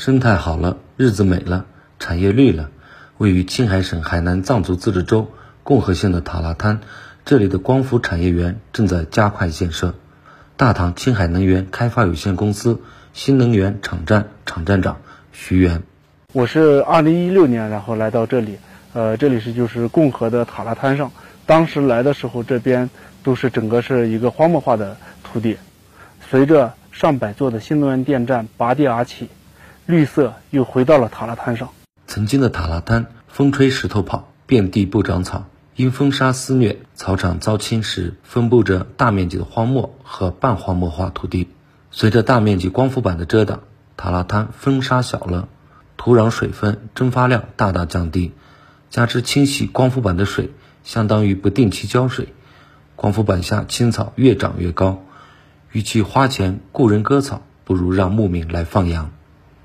生态好了，日子美了，产业绿了。位于青海省海南藏族自治州共和县的塔拉滩，这里的光伏产业园正在加快建设。大唐青海能源开发有限公司新能源场站场站长徐源，我是二零一六年然后来到这里，呃，这里是就是共和的塔拉滩上。当时来的时候，这边都是整个是一个荒漠化的土地。随着上百座的新能源电站拔地而起。绿色又回到了塔拉滩上。曾经的塔拉滩，风吹石头跑，遍地不长草。因风沙肆虐，草场遭侵蚀，分布着大面积的荒漠和半荒漠化土地。随着大面积光伏板的遮挡，塔拉滩风沙小了，土壤水分蒸发量大大降低。加之清洗光伏板的水相当于不定期浇水，光伏板下青草越长越高。与其花钱雇人割草，不如让牧民来放羊。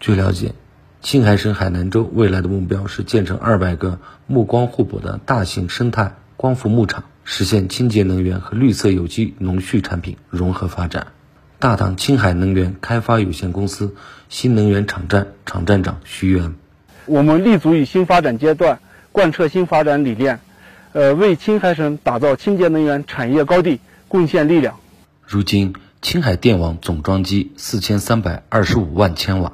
据了解，青海省海南州未来的目标是建成二百个目光互补的大型生态光伏牧场，实现清洁能源和绿色有机农畜产品融合发展。大唐青海能源开发有限公司新能源场站场站长徐源，我们立足于新发展阶段，贯彻新发展理念，呃，为青海省打造清洁能源产业高地贡献力量。如今，青海电网总装机四千三百二十五万千瓦。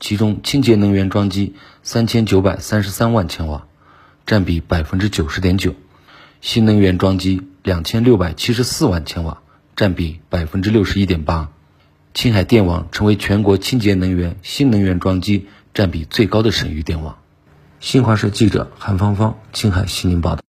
其中，清洁能源装机三千九百三十三万千瓦，占比百分之九十点九；新能源装机两千六百七十四万千瓦，占比百分之六十一点八。青海电网成为全国清洁能源、新能源装机占比最高的省域电网。新华社记者韩芳芳，青海西宁报道。